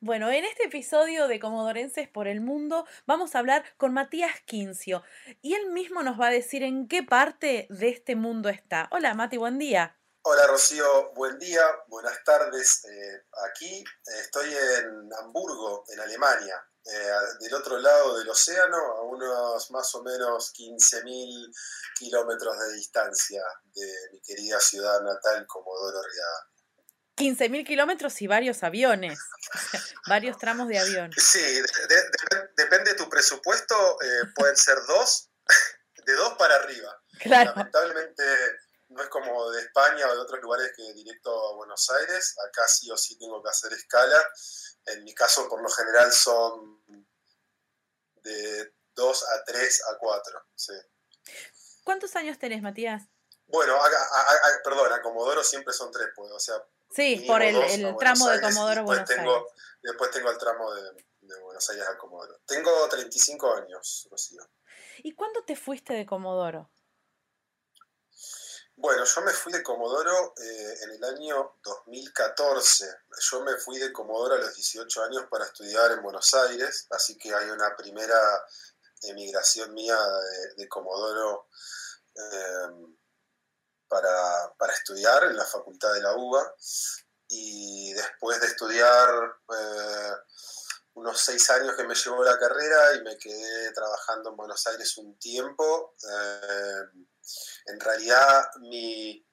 Bueno, en este episodio de Comodorenses por el Mundo vamos a hablar con Matías Quincio y él mismo nos va a decir en qué parte de este mundo está. Hola Mati, buen día. Hola Rocío, buen día, buenas tardes. Eh, aquí eh, estoy en Hamburgo, en Alemania, eh, del otro lado del océano, a unos más o menos 15.000 kilómetros de distancia de mi querida ciudad natal, Comodoro Rivadavia. 15.000 kilómetros y varios aviones, varios tramos de avión. Sí, depende de tu presupuesto, eh, pueden ser dos, de dos para arriba. Claro. Lamentablemente no es como de España o de otros lugares que directo a Buenos Aires, acá sí o sí tengo que hacer escala. En mi caso, por lo general, son de dos a tres a cuatro. Sí. ¿Cuántos años tenés, Matías? Bueno, perdón, a Comodoro siempre son tres, pues, o sea, Sí, por el, el tramo de Comodoro Buenos tengo, Aires. Después tengo el tramo de, de, Buenos Aires a Comodoro. Tengo 35 años, Rocío. ¿Y cuándo te fuiste de Comodoro? Bueno, yo me fui de Comodoro eh, en el año 2014. Yo me fui de Comodoro a los 18 años para estudiar en Buenos Aires, así que hay una primera emigración mía de, de Comodoro. Eh, para, para, estudiar en la Facultad de la UBA. Y después de estudiar eh, unos seis años que me llevó la carrera y me quedé trabajando en Buenos Aires un tiempo, eh, en realidad mi,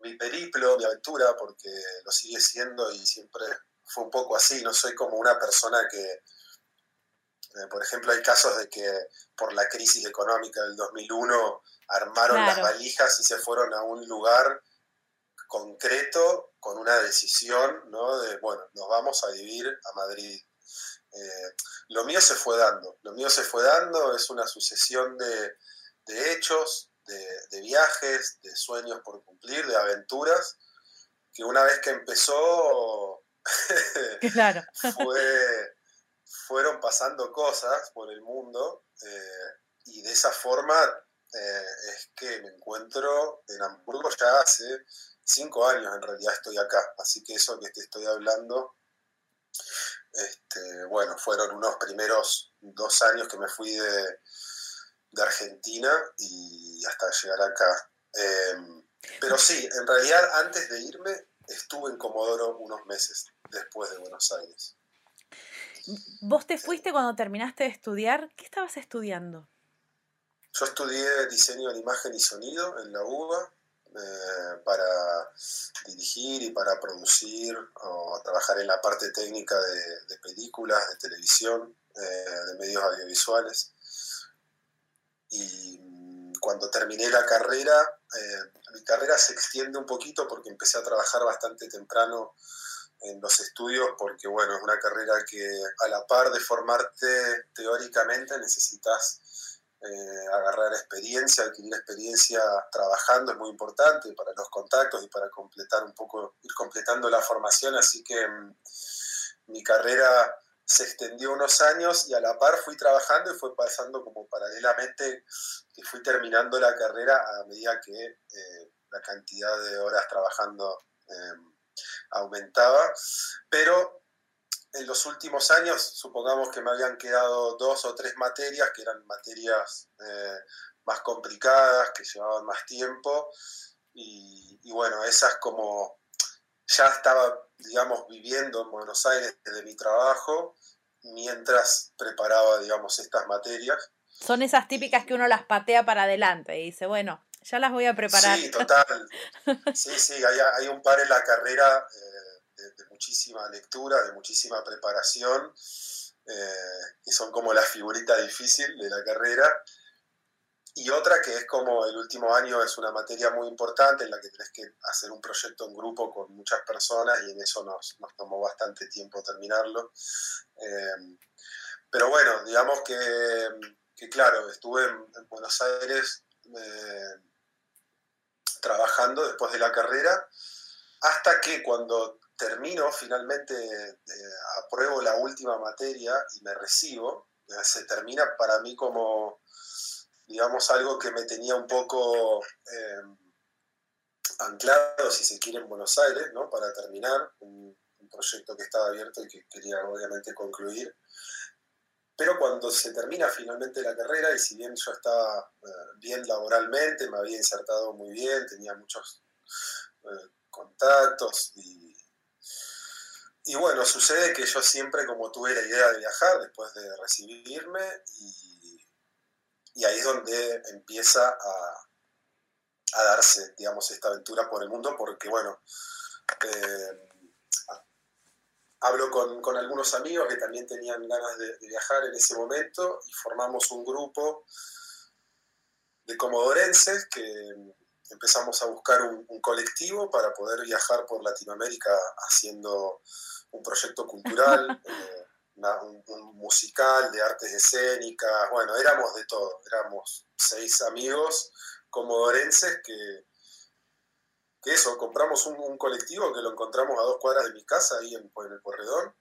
mi periplo, mi aventura, porque lo sigue siendo y siempre fue un poco así, no soy como una persona que, eh, por ejemplo, hay casos de que por la crisis económica del 2001 armaron Claro. las valijas y se fueron a un lugar concreto con una decisión, ¿no? De, bueno, nos vamos a vivir a Madrid. Eh, lo mío se fue dando, lo mío se fue dando, es una sucesión de, de hechos, de, de viajes, de sueños por cumplir, de aventuras, que una vez que empezó, Claro. fue, fueron pasando cosas por el mundo eh, y de esa forma eh, es que me encuentro en Hamburgo ya hace cinco años en realidad estoy acá, así que eso que te estoy hablando, este, bueno, fueron unos primeros dos años que me fui de, de Argentina y hasta llegar acá. Eh, pero sí, en realidad antes de irme estuve en Comodoro unos meses después de Buenos Aires. ¿Vos te fuiste cuando terminaste de estudiar? ¿Qué estabas estudiando? Yo estudié diseño de imagen y sonido en la UBA eh, para dirigir y para producir o trabajar en la parte técnica de, de películas, de televisión, eh, de medios audiovisuales. Y mm, cuando terminé la carrera, eh, mi carrera se extiende un poquito porque empecé a trabajar bastante temprano en los estudios porque, bueno, es una carrera que a la par de formarte teóricamente necesitas eh, agarrar experiencia, adquirir experiencia trabajando es muy importante para los contactos y para completar un poco, ir completando la formación, así que mm, mi carrera se extendió unos años y a la par fui trabajando y fue pasando como paralelamente que fui terminando la carrera a medida que eh, la cantidad de horas trabajando eh, aumentaba, pero en los últimos años, supongamos que me habían quedado dos o tres materias, que eran materias eh, más complicadas, que llevaban más tiempo, y, y, bueno, esas como ya estaba, digamos, viviendo en Buenos Aires desde mi trabajo, mientras preparaba, digamos, estas materias. Son esas típicas que uno las patea para adelante y dice, bueno, ya las voy a preparar. Sí, total. Sí, sí, hay, hay un par en la carrera. Eh, de, de, muchísima lectura, de muchísima preparación, eh, que son como la figurita difícil de la carrera. y otra que es como el último año es una materia muy importante en la que tenés que hacer un proyecto en grupo con muchas personas y en eso nos, nos tomó bastante tiempo terminarlo. Eh, pero bueno, digamos que, que claro, estuve en, Buenos Aires eh, trabajando después de la carrera hasta que cuando termino finalmente, eh, apruebo la última materia y me recibo, se termina para mí como digamos, algo que me tenía un poco eh, anclado, si se quiere, en Buenos Aires, ¿no? Para terminar, un, proyecto que estaba abierto y que quería obviamente concluir. Pero cuando se termina finalmente la carrera, y si bien yo estaba eh, bien laboralmente, me había insertado muy bien, tenía muchos eh, contactos y, y bueno, sucede que yo siempre como tuve la idea de viajar después de recibirme y ahí es donde empieza a, darse, digamos, esta aventura por el mundo, porque, bueno, eh, hablo con, algunos amigos que también tenían ganas de, viajar en ese momento y formamos un grupo de comodorenses que empezamos a buscar un, colectivo para poder viajar por Latinoamérica haciendo un proyecto cultural. Eh, un, musical de artes escénicas, bueno, éramos de todo, éramos seis amigos comodorenses que, que eso, compramos un, colectivo que lo encontramos a dos cuadras de mi casa, ahí en, el corredor,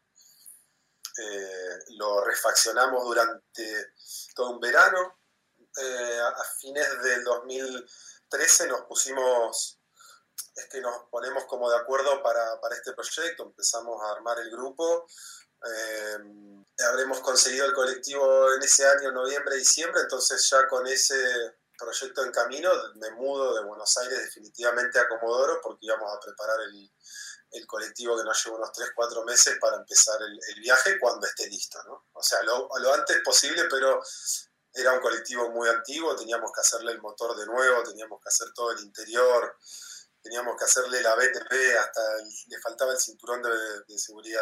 eh, lo refaccionamos durante todo un verano, eh, a, fines del 2013 nos pusimos es que nos ponemos como de acuerdo para, para, este proyecto, empezamos a armar el grupo. Eh, habremos conseguido el colectivo en ese año, noviembre, diciembre, entonces ya con ese proyecto en camino me mudo de Buenos Aires definitivamente a Comodoro porque íbamos a preparar el, el colectivo que nos lleva unos 3, 4 meses para empezar el, viaje cuando esté listo, ¿no? O sea, lo, lo, antes posible, pero era un colectivo muy antiguo, teníamos que hacerle el motor de nuevo, teníamos que hacer todo el interior, teníamos que hacerle la BTP, hasta le faltaba el cinturón de, seguridad.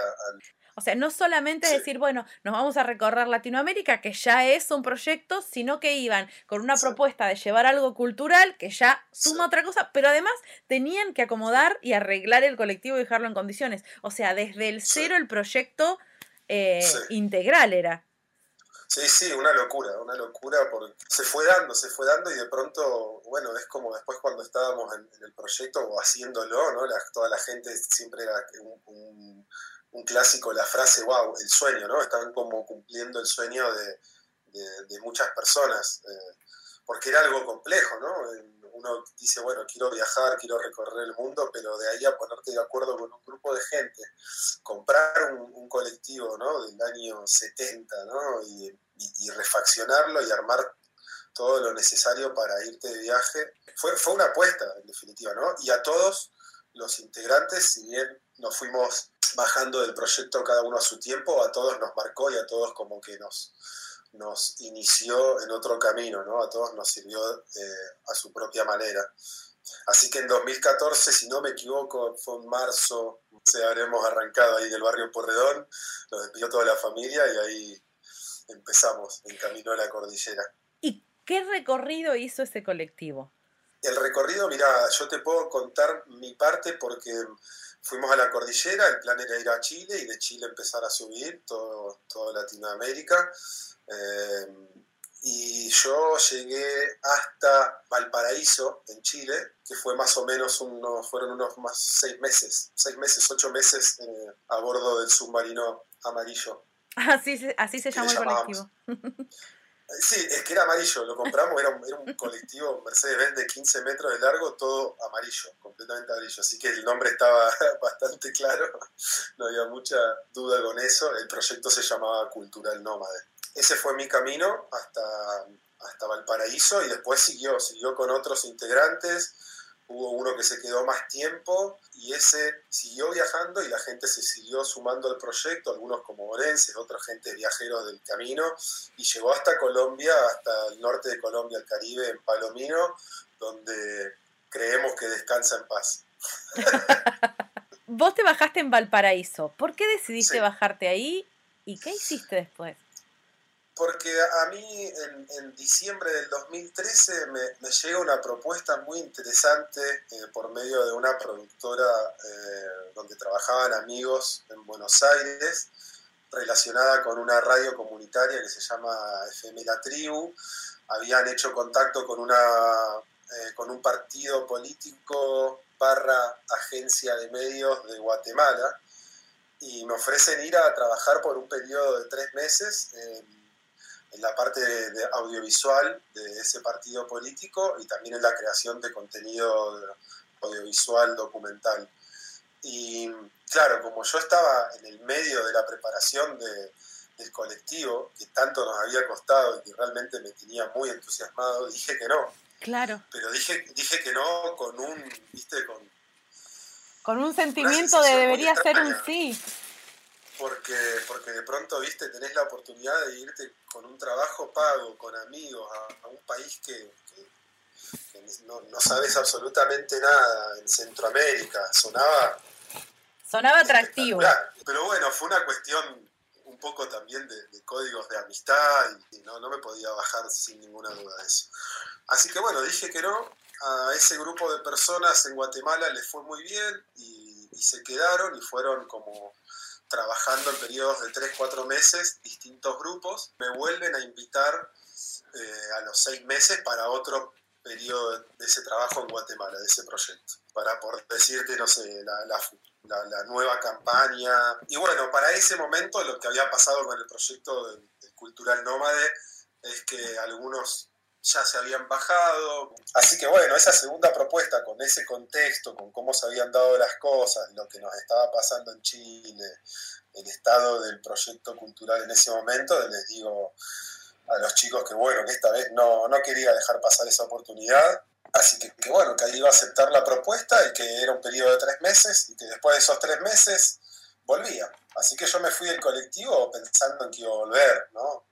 O sea, no solamente decir, bueno, nos vamos a recorrer Latinoamérica, que ya es un proyecto, sino que iban con una propuesta de llevar algo cultural, que ya suma otra cosa, pero además tenían que acomodar y arreglar el colectivo y dejarlo en condiciones. O sea, desde el cero el proyecto eh, integral era. Sí, sí, una locura, una locura, porque se fue dando, se fue dando y de pronto, bueno, es como después cuando estábamos en, el proyecto o haciéndolo, ¿no? toda la gente siempre era un, clásico, la frase, wow, el sueño, ¿no? Estaban como cumpliendo el sueño de, muchas personas, eh, porque era algo complejo, ¿no? Uno dice, bueno, quiero viajar, quiero recorrer el mundo, pero de ahí a ponerte de acuerdo con un grupo de gente, comprar un, colectivo, ¿no? Del año 70, ¿no? Y, refaccionarlo y armar todo lo necesario para irte de viaje, fue, fue una apuesta, en definitiva, ¿no? Y a todos los integrantes, si bien nos fuimos bajando del proyecto cada uno a su tiempo, a todos nos marcó y a todos como que nos, nos inició en otro camino, ¿no? A todos nos sirvió eh, a su propia manera. Así que en 2014, si no me equivoco, fue en marzo, se habremos arrancado ahí del barrio Porredón, nos despidió toda la familia y ahí empezamos en camino a la cordillera. ¿Y qué recorrido hizo ese colectivo? El recorrido, mira, yo te puedo contar mi parte porque fuimos a la cordillera, el plan era ir a Chile y de Chile empezar a subir todo, toda Latinoamérica. Eh, y yo llegué hasta Valparaíso, en Chile, que fue más o menos unos, fueron unos más seis meses, seis meses, ocho meses eh, a bordo del submarino amarillo. Así, así se llamó el colectivo. Sí, es que era amarillo, lo compramos, era un, era un colectivo Mercedes-Benz de 15 metros de largo, todo amarillo, completamente amarillo. Así que el nombre estaba bastante claro, no había mucha duda con eso. El proyecto se llamaba Cultural Nómade ese fue mi camino hasta, hasta Valparaíso y después siguió, siguió con otros integrantes. Hubo uno que se quedó más tiempo y ese siguió viajando y la gente se siguió sumando al proyecto, algunos como orenses, otra gente viajeros del camino, y llegó hasta Colombia, hasta el norte de Colombia, el Caribe, en Palomino, donde creemos que descansa en paz. Vos te bajaste en Valparaíso. ¿Por qué decidiste bajarte ahí y qué hiciste después? Porque a mí en, diciembre del 2013 me, llega una propuesta muy interesante eh, por medio de una productora eh, donde trabajaban amigos en Buenos Aires, relacionada con una radio comunitaria que se llama FM La Tribu. Habían hecho contacto con, una, eh, con un partido político barra agencia de medios de Guatemala y me ofrecen ir a trabajar por un periodo de tres meses en la parte de, audiovisual de ese partido político y también en la creación de contenido audiovisual documental. Y claro, como yo estaba en el medio de la preparación de, del colectivo, que tanto nos había costado y que realmente me tenía muy entusiasmado, dije que no. Claro. Pero dije, dije que no con un, viste, con... Con un sentimiento de debería ser un sí porque, porque de pronto, viste, tenés la oportunidad de irte con un trabajo pago, con amigos, a, un país que, no, sabes absolutamente nada, en Centroamérica, sonaba... Sonaba atractivo. Pero bueno, fue una cuestión un poco también de, códigos de amistad y, no, no me podía bajar sin ninguna duda de eso. Así que bueno, dije que no, a ese grupo de personas en Guatemala les fue muy bien y, se quedaron y fueron como trabajando en periodos de 3-4 meses, distintos grupos, me vuelven a invitar eh, a los 6 meses para otro periodo de ese trabajo en Guatemala, de ese proyecto, para por decirte, no sé, la, la, nueva campaña. Y bueno, para ese momento lo que había pasado con el proyecto del Cultural Nómade es que algunos ya se habían bajado. Así que bueno, esa segunda propuesta con ese contexto, con cómo se habían dado las cosas, lo que nos estaba pasando en Chile, el estado del proyecto cultural en ese momento, les digo a los chicos que bueno, que esta vez no, no quería dejar pasar esa oportunidad. Así que, que, bueno, que ahí iba a aceptar la propuesta y que era un periodo de tres meses y que después de esos tres meses volvía. Así que yo me fui del colectivo pensando en que iba a volver, ¿no?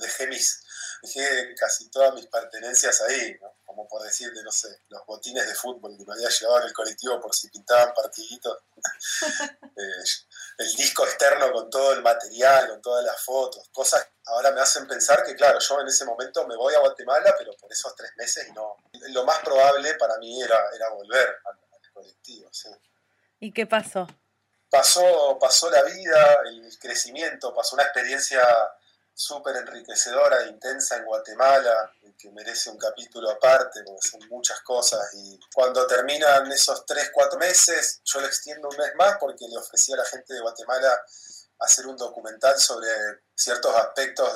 Dejé mis, dejé casi todas mis pertenencias ahí, como por decirte, no sé, los botines de fútbol que me había llevado en el colectivo por si pintaban partiditos, eh, el disco externo con todo el material, con todas las fotos, cosas ahora me hacen pensar que, claro, yo en ese momento me voy a Guatemala, pero por esos tres meses y no. Lo más probable para mí era, era volver al, colectivo. ¿Y qué pasó? Pasó, pasó la vida, el crecimiento, pasó una experiencia súper enriquecedora e intensa en Guatemala, que merece un capítulo aparte, porque son muchas cosas. Y cuando terminan esos tres, cuatro meses, yo lo extiendo un mes más porque le ofrecí a la gente de Guatemala hacer un documental sobre ciertos aspectos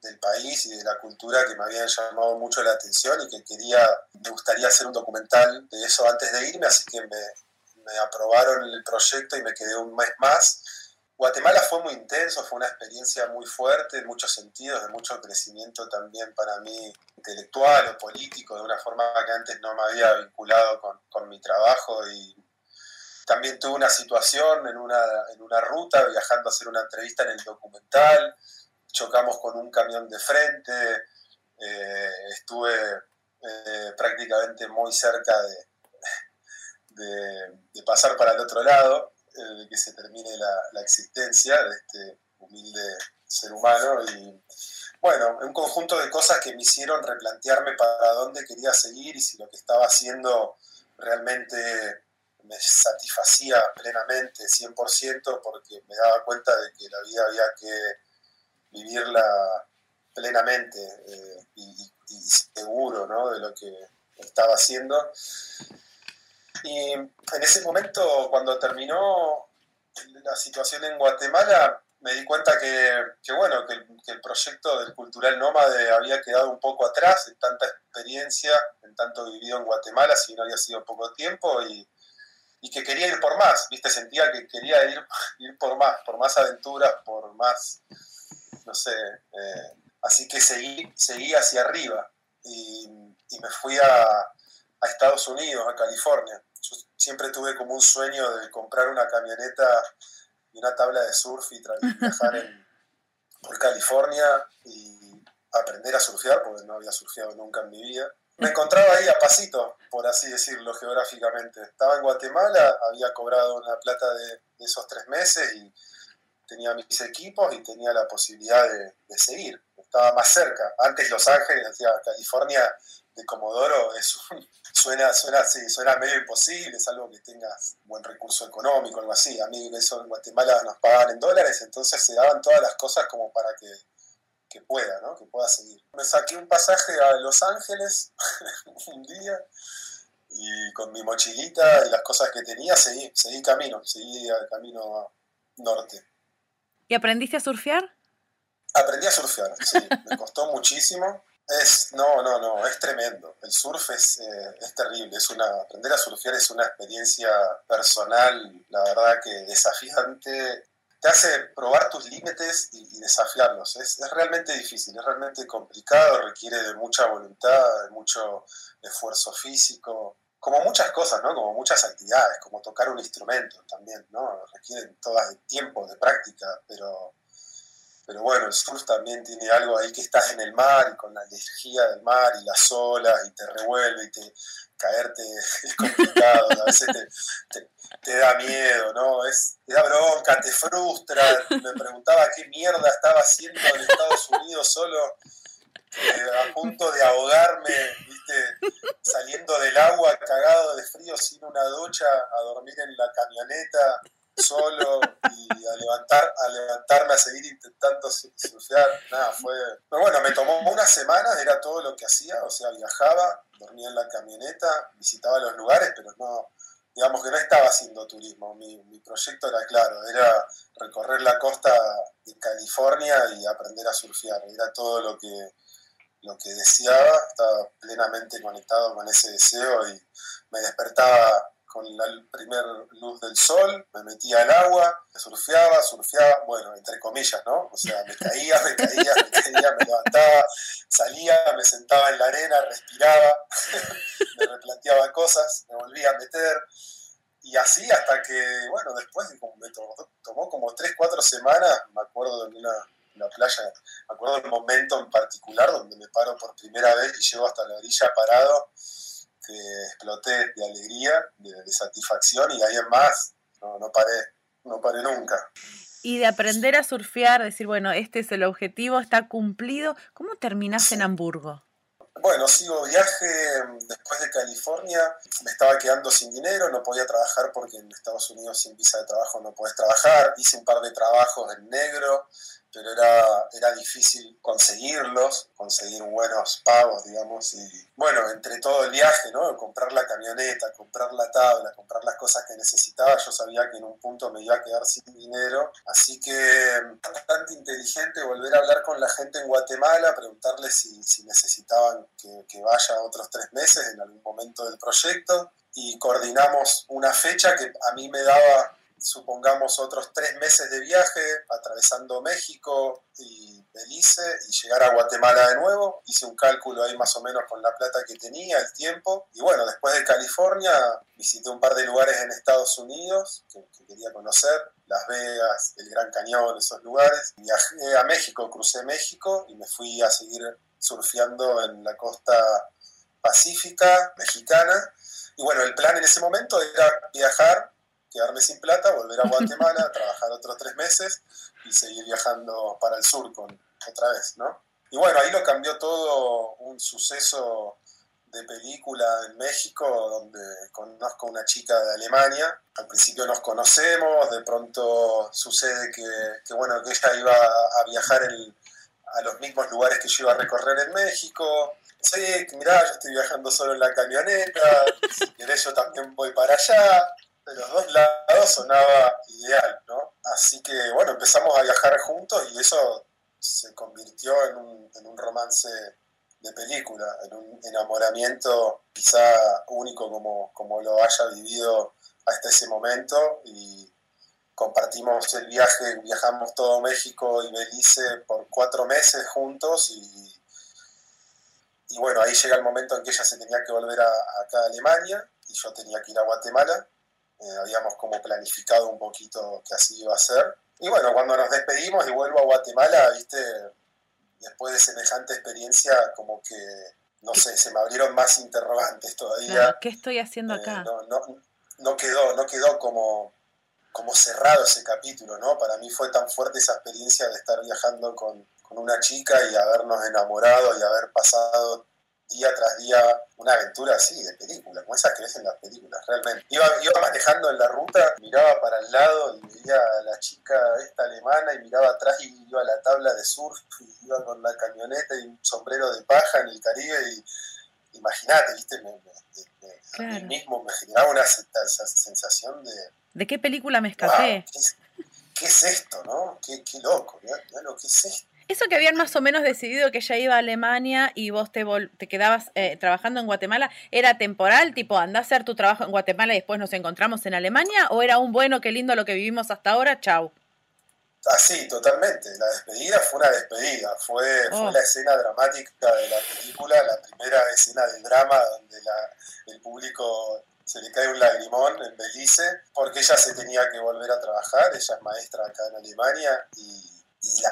del país y de la cultura que me habían llamado mucho la atención y que quería, me gustaría hacer un documental de eso antes de irme, así que me, me aprobaron el proyecto y me quedé un mes más Guatemala fue muy intenso, fue una experiencia muy fuerte en muchos sentidos, de mucho crecimiento también para mí intelectual o político, de una forma que antes no me había vinculado con, con mi trabajo. Y también tuve una situación en una, en una ruta viajando a hacer una entrevista en el documental, chocamos con un camión de frente, eh, estuve eh, prácticamente muy cerca de, de, de pasar para el otro lado de que se termine la, existencia de este humilde ser humano y bueno, un conjunto de cosas que me hicieron replantearme para dónde quería seguir y si lo que estaba haciendo realmente me satisfacía plenamente, 100%, porque me daba cuenta de que la vida había que vivirla plenamente eh, y, seguro ¿no? de lo que estaba haciendo. Y en ese momento, cuando terminó la situación en Guatemala, me di cuenta que, que bueno, que el, proyecto del Cultural Nómade había quedado un poco atrás en tanta experiencia, en tanto vivido en Guatemala, si no había sido poco tiempo, y, y que quería ir por más, ¿viste? Sentía que quería ir, ir por más, por más aventuras, por más, no sé, eh, así que seguí, seguí hacia arriba y, y me fui a, a Estados Unidos, a California. Yo siempre tuve como un sueño de comprar una camioneta y una tabla de surf y viajar por California y aprender a surfear, porque no había surfeado nunca en mi vida. Me encontraba ahí a pasito, por así decirlo, geográficamente. Estaba en Guatemala, había cobrado una plata de, esos tres meses y tenía mis equipos y tenía la posibilidad de, seguir, estaba más cerca. Antes Los Ángeles, California de Comodoro es suena, suena, sí, suena medio imposible, es algo que tengas buen recurso económico, algo así. A mí eso en Guatemala nos pagaban en dólares, entonces se daban todas las cosas como para que, que pueda, ¿no? Que pueda seguir. Me saqué un pasaje a Los Ángeles un día y con mi mochilita y las cosas que tenía seguí, seguí camino, seguí camino norte. ¿Y aprendiste a surfear? Aprendí a surfear, sí, me costó muchísimo. Es, no, no, no, es tremendo. El surf es, eh, es, terrible. Es una, aprender a surfear es una experiencia personal, la verdad que desafiante. Te hace probar tus límites y, desafiarlos. Es, es, realmente difícil, es realmente complicado, requiere de mucha voluntad, de mucho esfuerzo físico. Como muchas cosas, ¿no? Como muchas actividades, como tocar un instrumento también, ¿no? Requieren todas de tiempo, de práctica, pero pero bueno, el surf también tiene algo ahí que estás en el mar y con la energía del mar y las olas y te revuelve y te caerte es complicado, a veces te, da miedo, ¿no? Es, te da bronca, te frustra. Me preguntaba qué mierda estaba haciendo en Estados Unidos solo, a punto de ahogarme, ¿viste? Saliendo del agua, cagado de frío, sin una ducha, a dormir en la camioneta solo y a, levantar, a levantarme a seguir intentando surfear. Nada, fue. Pero bueno, me tomó unas semanas, era todo lo que hacía, o sea, viajaba, dormía en la camioneta, visitaba los lugares, pero no, digamos que no estaba haciendo turismo. Mi, mi proyecto era claro, era recorrer la costa de California y aprender a surfear. Era todo lo que, lo que deseaba, estaba plenamente conectado con ese deseo y me despertaba con la primera luz del sol, me metía al agua, surfeaba, surfeaba, bueno, entre comillas, ¿no? O sea, me caía, me caía, me caía, me levantaba, salía, me sentaba en la arena, respiraba, me replanteaba cosas, me volvía a meter. Y así hasta que, bueno, después me tomó, como 3, 4 semanas, me acuerdo de una, una playa, me acuerdo del momento en particular donde me paro por primera vez y llego hasta la orilla parado que exploté de alegría, de, satisfacción y ahí en más no, no, paré, no paré nunca. Y de aprender a surfear, decir, bueno, este es el objetivo, está cumplido, ¿cómo terminaste en Hamburgo? Bueno, sigo viaje después de California, me estaba quedando sin dinero, no podía trabajar porque en Estados Unidos sin visa de trabajo no puedes trabajar, hice un par de trabajos en negro, pero era, era difícil conseguirlos, conseguir buenos pagos, digamos, y bueno, entre todo el viaje, ¿no? Comprar la camioneta, comprar la tabla, comprar las cosas que necesitaba, yo sabía que en un punto me iba a quedar sin dinero, así que bastante inteligente volver a hablar con la gente en Guatemala, preguntarles si, si necesitaban que, que vaya otros tres meses en algún momento del proyecto, y coordinamos una fecha que a mí me daba supongamos otros tres meses de viaje, atravesando México y Belice y llegar a Guatemala de nuevo. Hice un cálculo ahí más o menos con la plata que tenía, el tiempo. Y bueno, después de California visité un par de lugares en Estados Unidos que, quería conocer, Las Vegas, el Gran Cañón, esos lugares. Viajé a México, crucé México y me fui a seguir surfeando en la costa pacífica mexicana. Y bueno, el plan en ese momento era viajar quedarme sin plata, volver a Guatemala, trabajar otros tres meses y seguir viajando para el sur con, otra vez, ¿no? Y bueno, ahí lo cambió todo un suceso de película en México donde conozco a una chica de Alemania. Al principio nos conocemos, de pronto sucede que, bueno, que ella iba a viajar a los mismos lugares que yo iba a recorrer en México. Sí, mirá, yo estoy viajando solo en la camioneta, si querés yo también voy para allá de los dos lados sonaba ideal, ¿no? Así que bueno, empezamos a viajar juntos y eso se convirtió en un, en un romance de película, en un enamoramiento quizá único como, como lo haya vivido hasta ese momento y compartimos el viaje, viajamos todo México y Belice por cuatro meses juntos y, y bueno, ahí llega el momento en que ella se tenía que volver a, acá a Alemania y yo tenía que ir a Guatemala eh, habíamos como planificado un poquito que así iba a ser. Y bueno, cuando nos despedimos y vuelvo a Guatemala, viste, después de semejante experiencia, como que, no sé, se me abrieron más interrogantes todavía. ¿Qué estoy haciendo eh, acá? no, no, no, quedó, no quedó como, como cerrado ese capítulo, ¿no? Para mí fue tan fuerte esa experiencia de estar viajando con, con una chica y habernos enamorado y haber pasado día tras día una aventura así de película, como esas que ves en las películas, realmente. Iba, iba manejando en la ruta, miraba para el lado y veía a la chica esta alemana y miraba atrás y iba a la tabla de surf y iba con la camioneta y un sombrero de paja en el Caribe y imagínate, viste, me, mismo me generaba una esa sensación de... ¿De qué película me escapé? ¿qué, es, esto, no? Qué, qué loco, ¿no? lo que es esto. Eso que habían más o menos decidido que ella iba a Alemania y vos te, te quedabas eh, trabajando en Guatemala, ¿era temporal? Tipo, andá a hacer tu trabajo en Guatemala y después nos encontramos en Alemania? ¿O era un bueno, qué lindo lo que vivimos hasta ahora? Chau. Ah, sí, totalmente. La despedida fue una despedida. Fue, fue oh. la escena dramática de la película, la primera escena del drama donde la, el público se le cae un lagrimón en Belice, porque ella se tenía que volver a trabajar, ella es maestra acá en Alemania y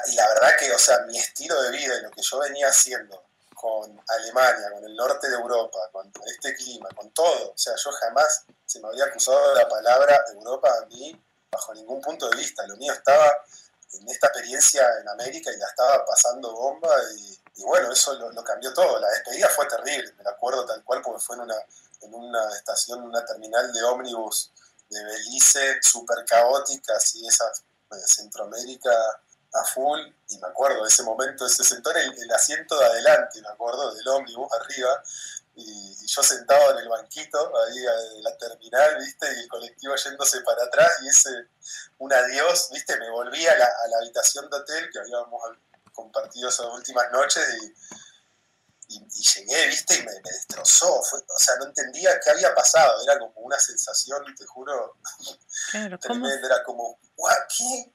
y la, verdad que, o sea, mi estilo de vida y lo que yo venía haciendo con Alemania, con el norte de Europa, con, este clima, con todo, o sea, yo jamás se me había acusado la palabra Europa a mí bajo ningún punto de vista. Lo mío estaba en esta experiencia en América y la estaba pasando bomba y, bueno, eso lo, cambió todo. La despedida fue terrible, me la acuerdo tal cual porque fue en una, en una estación, una terminal de ómnibus de Belice, súper caótica, así esas de Centroamérica a full y me acuerdo de ese momento, se sentó en el, asiento de adelante, me acuerdo, del ómnibus arriba y, yo sentado en el banquito ahí de la terminal, viste, y el colectivo yéndose para atrás y ese, un adiós, viste, me volví a la, habitación de hotel que habíamos compartido esas últimas noches y, llegué, viste, y me, destrozó. o sea, no entendía qué había pasado. Era como una sensación, te juro, tremenda. Era como, ¿qué?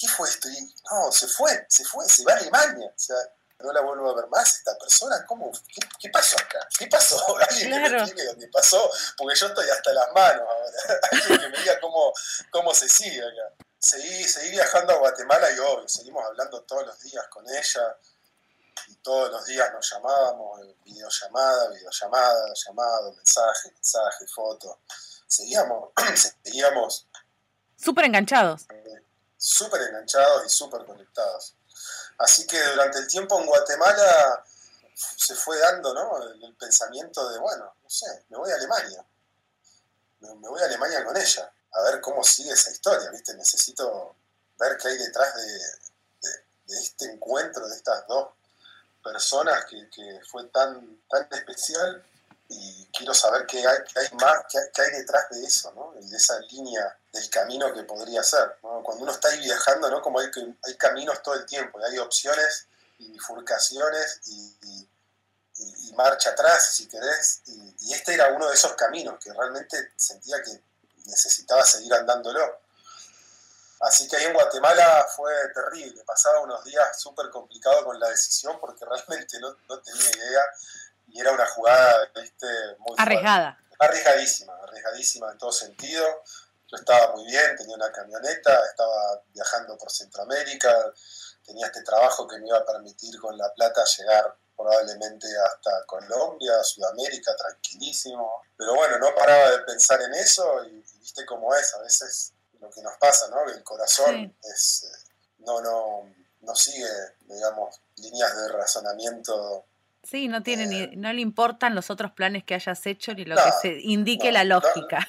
¿Qué fue esto? Y no, se fue, se fue, se va a Alemania. O sea, no la vuelvo a ver más esta persona. ¿Cómo? ¿Qué, pasó acá? ¿Qué pasó? Alguien que me lo que pasó, porque yo estoy hasta las manos ahora. Alguien que me diga cómo, cómo se sigue acá. Seguí, seguí viajando a Guatemala y obvio, seguimos hablando todos los días con ella. Y todos los días nos llamábamos, videollamada, videollamada, llamado, mensaje, mensaje, foto. Seguíamos, seguíamos. Súper enganchados. Eh, súper enganchados y súper conectados. Así que durante el tiempo en Guatemala se fue dando ¿no? el, pensamiento de, bueno, no sé, me voy a Alemania. Me, voy a Alemania con ella, a ver cómo sigue esa historia, ¿viste? Necesito ver qué hay detrás de, este encuentro de estas dos personas que, fue tan, tan especial y quiero saber qué hay, qué hay más, detrás de eso, ¿no? de esa línea del camino que podría ser. Cuando uno está ahí viajando, ¿no? Como hay, hay caminos todo el tiempo, hay opciones y bifurcaciones y, marcha atrás, si querés. Y, este era uno de esos caminos que realmente sentía que necesitaba seguir andándolo. Así que ahí en Guatemala fue terrible, pasaba unos días súper complicados con la decisión porque realmente no, no tenía idea y era una jugada ¿viste? muy arriesgada. Arriesgadísima, arriesgadísima en todo sentido. Yo estaba muy bien, tenía una camioneta, estaba viajando por Centroamérica, tenía este trabajo que me iba a permitir con La Plata llegar probablemente hasta Colombia, Sudamérica, tranquilísimo. Pero bueno, no paraba de pensar en eso y, viste cómo es, a veces lo que nos pasa, ¿no? el corazón es, eh, no, no, no sigue, digamos, líneas de razonamiento Sí, no tiene ni, eh. no le importan los otros planes que hayas hecho ni lo que se indique la lógica.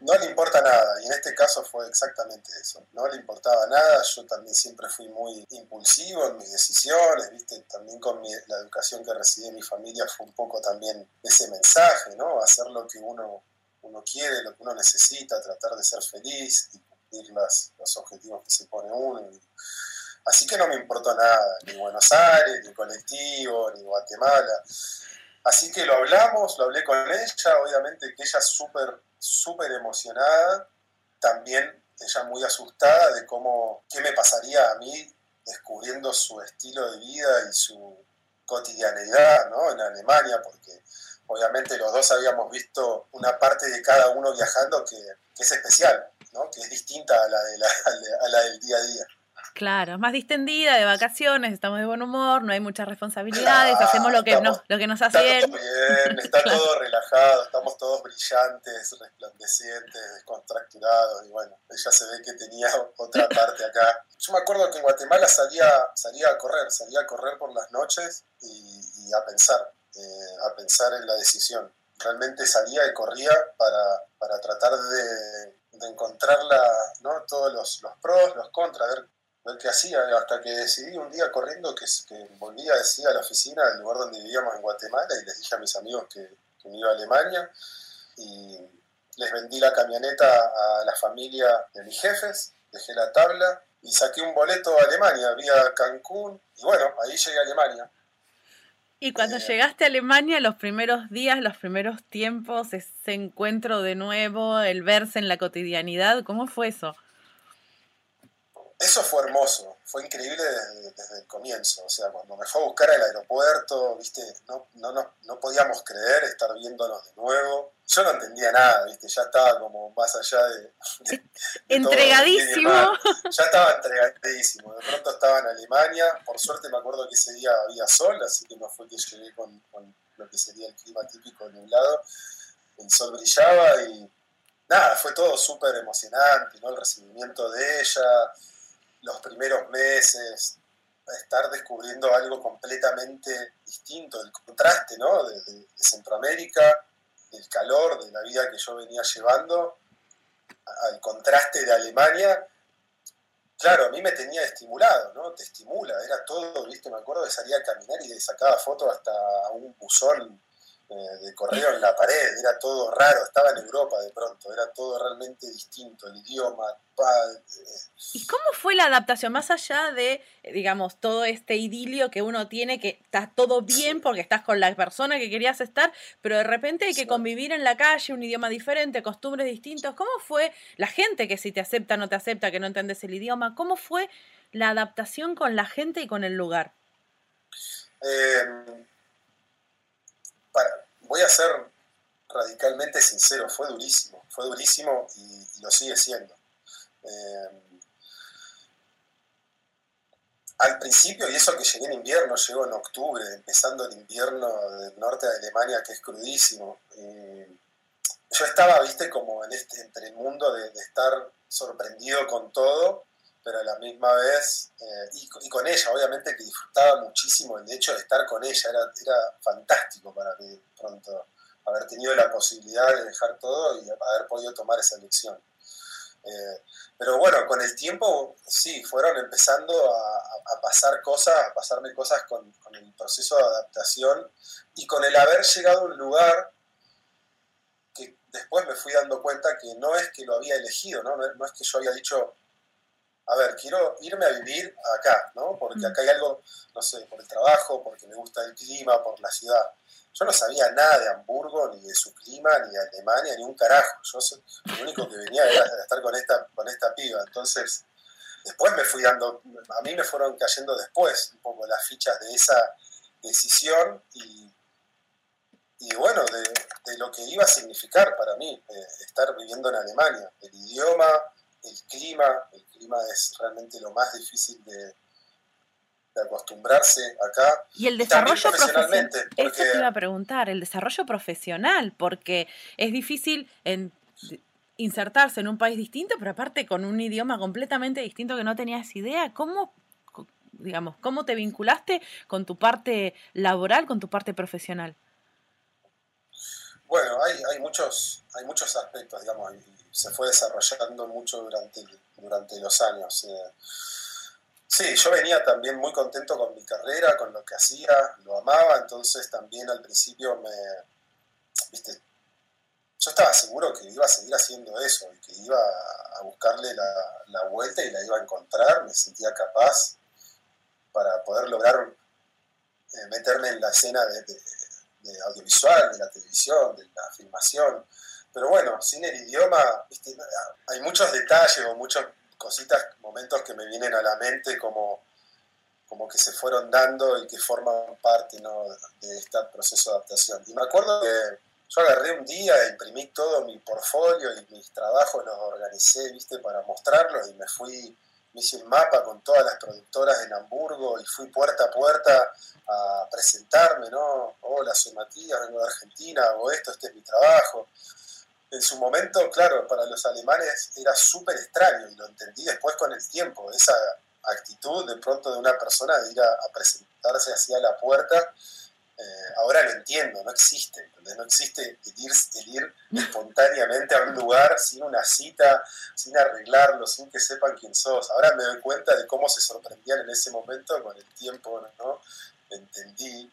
No, le importa nada, y en este caso fue exactamente eso. No le importaba nada, yo también siempre fui muy impulsivo en mis decisiones, ¿viste? También con la educación que recibí en mi familia fue un poco también ese mensaje, ¿no? Hacer lo que uno, uno quiere, lo que uno necesita, tratar de ser feliz y cumplir los objetivos que se pone uno. Así que no me importó nada, ni Buenos Aires, ni colectivo, ni Guatemala. Así que lo hablamos, lo hablé con ella, obviamente que ella súper, súper emocionada, también ella muy asustada de cómo, qué me pasaría a mí descubriendo su estilo de vida y su cotidianeidad ¿no? en Alemania, porque obviamente los dos habíamos visto una parte de cada uno viajando que, es especial, ¿no? que es distinta a la, de la, a la del día a día. Claro, más distendida, de vacaciones, estamos de buen humor, no hay muchas responsabilidades, hacemos lo que, nos, lo que nos hace está Todo bien, está todo relajado, estamos todos brillantes, resplandecientes, descontracturados, y bueno, ella se ve que tenía otra parte acá. Yo me acuerdo que en Guatemala salía, salía a correr, salía a correr por las noches y, a pensar, eh, a pensar en la decisión. Realmente salía y corría para, para tratar de, de encontrar ¿no? todos los, los, pros, los contras, ver ver qué hacía, hasta que decidí un día corriendo que, que volvía decir, a la oficina del lugar donde vivíamos en Guatemala y les dije a mis amigos que, me iba a Alemania y les vendí la camioneta a la familia de mis jefes, dejé la tabla y saqué un boleto a Alemania, vía Cancún y bueno, ahí llegué a Alemania. Y cuando eh, llegaste a Alemania, los primeros días, los primeros tiempos, ese encuentro de nuevo, el verse en la cotidianidad, ¿cómo fue eso? Eso fue hermoso, fue increíble desde, el comienzo. O sea, cuando me fue a buscar al aeropuerto, viste, no, no, no, no, podíamos creer estar viéndonos de nuevo. Yo no entendía nada, viste, ya estaba como más allá de. entregadísimo. ya estaba entregadísimo. De pronto estaba en Alemania. Por suerte me acuerdo que ese día había sol, así que no fue que llegué con, con lo que sería el clima típico nublado. El sol brillaba y nada, fue todo súper emocionante, ¿no? El recibimiento de ella los primeros meses, estar descubriendo algo completamente distinto, el contraste ¿no? de, Centroamérica, del calor, de la vida que yo venía llevando, al contraste de Alemania, claro, a mí me tenía estimulado, ¿no? Te estimula, era todo, ¿viste? Me acuerdo de salir a caminar y le sacaba fotos hasta un buzón de correo en la pared, era todo raro, estaba en Europa de pronto, era todo realmente distinto, el idioma. ¿Y cómo fue la adaptación? Más allá de, digamos, todo este idilio que uno tiene, que está todo bien porque estás con la persona que querías estar, pero de repente hay que convivir en la calle, un idioma diferente, costumbres distintos. ¿Cómo fue la gente que si te acepta, no te acepta, que no entiendes el idioma? ¿Cómo fue la adaptación con la gente y con el lugar? Eh, voy a ser radicalmente sincero, fue durísimo, fue durísimo y, lo sigue siendo. Eh, al principio, y eso que llegué en invierno, llegó en octubre, empezando el invierno del norte de Alemania, que es crudísimo. yo estaba, viste, como en este, entre el mundo de estar sorprendido con todo pero a la misma vez, eh, y, con ella, obviamente que disfrutaba muchísimo el hecho de estar con ella, era, era fantástico para mí pronto haber tenido la posibilidad de dejar todo y haber podido tomar esa elección. Eh, pero bueno, con el tiempo sí, fueron empezando a, pasar cosas, a pasarme cosas con, el proceso de adaptación y con el haber llegado a un lugar que después me fui dando cuenta que no es que lo había elegido, no, no es que yo había dicho, a ver, quiero irme a vivir acá, ¿no? Porque acá hay algo, no sé, por el trabajo, porque me gusta el clima, por la ciudad. Yo no sabía nada de Hamburgo, ni de su clima, ni de Alemania, ni un carajo. Yo lo único que venía era estar con esta, con esta piba. Entonces, después me fui dando, a mí me fueron cayendo después un poco las fichas de esa decisión y, y bueno, de, lo que iba a significar para mí eh, estar viviendo en Alemania. El idioma, el clima, el clima es realmente lo más difícil de, acostumbrarse acá. Y el desarrollo profesional. Eso te iba a preguntar, el desarrollo profesional, porque es difícil insertarse en un país distinto, pero aparte con un idioma completamente distinto que no tenías idea. ¿Cómo, digamos, cómo te vinculaste con tu parte laboral, con tu parte profesional? Bueno, hay, hay muchos, hay muchos aspectos, digamos, se fue desarrollando mucho durante, durante los años. Eh. Sí, yo venía también muy contento con mi carrera, con lo que hacía, lo amaba, entonces también al principio me, viste, yo estaba seguro que iba a seguir haciendo eso y que iba a buscarle la, vuelta y la iba a encontrar, me sentía capaz para poder lograr eh, meterme en la escena de, audiovisual, de la televisión, de la filmación. Pero bueno, sin el idioma, hay muchos detalles o muchas cositas, momentos que me vienen a la mente como, como que se fueron dando y que forman parte de este proceso de adaptación. Y me acuerdo que yo agarré un día, imprimí todo mi portfolio y mis trabajos los organicé, viste, para mostrarlos y me fui un mapa con todas las productoras en Hamburgo y fui puerta a puerta a presentarme, ¿no? Hola, soy Matías, vengo de Argentina, hago esto, este es mi trabajo. En su momento, claro, para los alemanes era súper extraño y lo entendí después con el tiempo, esa actitud de pronto de una persona de ir a, presentarse hacia la puerta eh, ahora lo entiendo, no existe, no existe el ir, el ir, espontáneamente a un lugar sin una cita, sin arreglarlo, sin que sepan quién sos. Ahora me doy cuenta de cómo se sorprendían en ese momento con el tiempo, ¿no? Entendí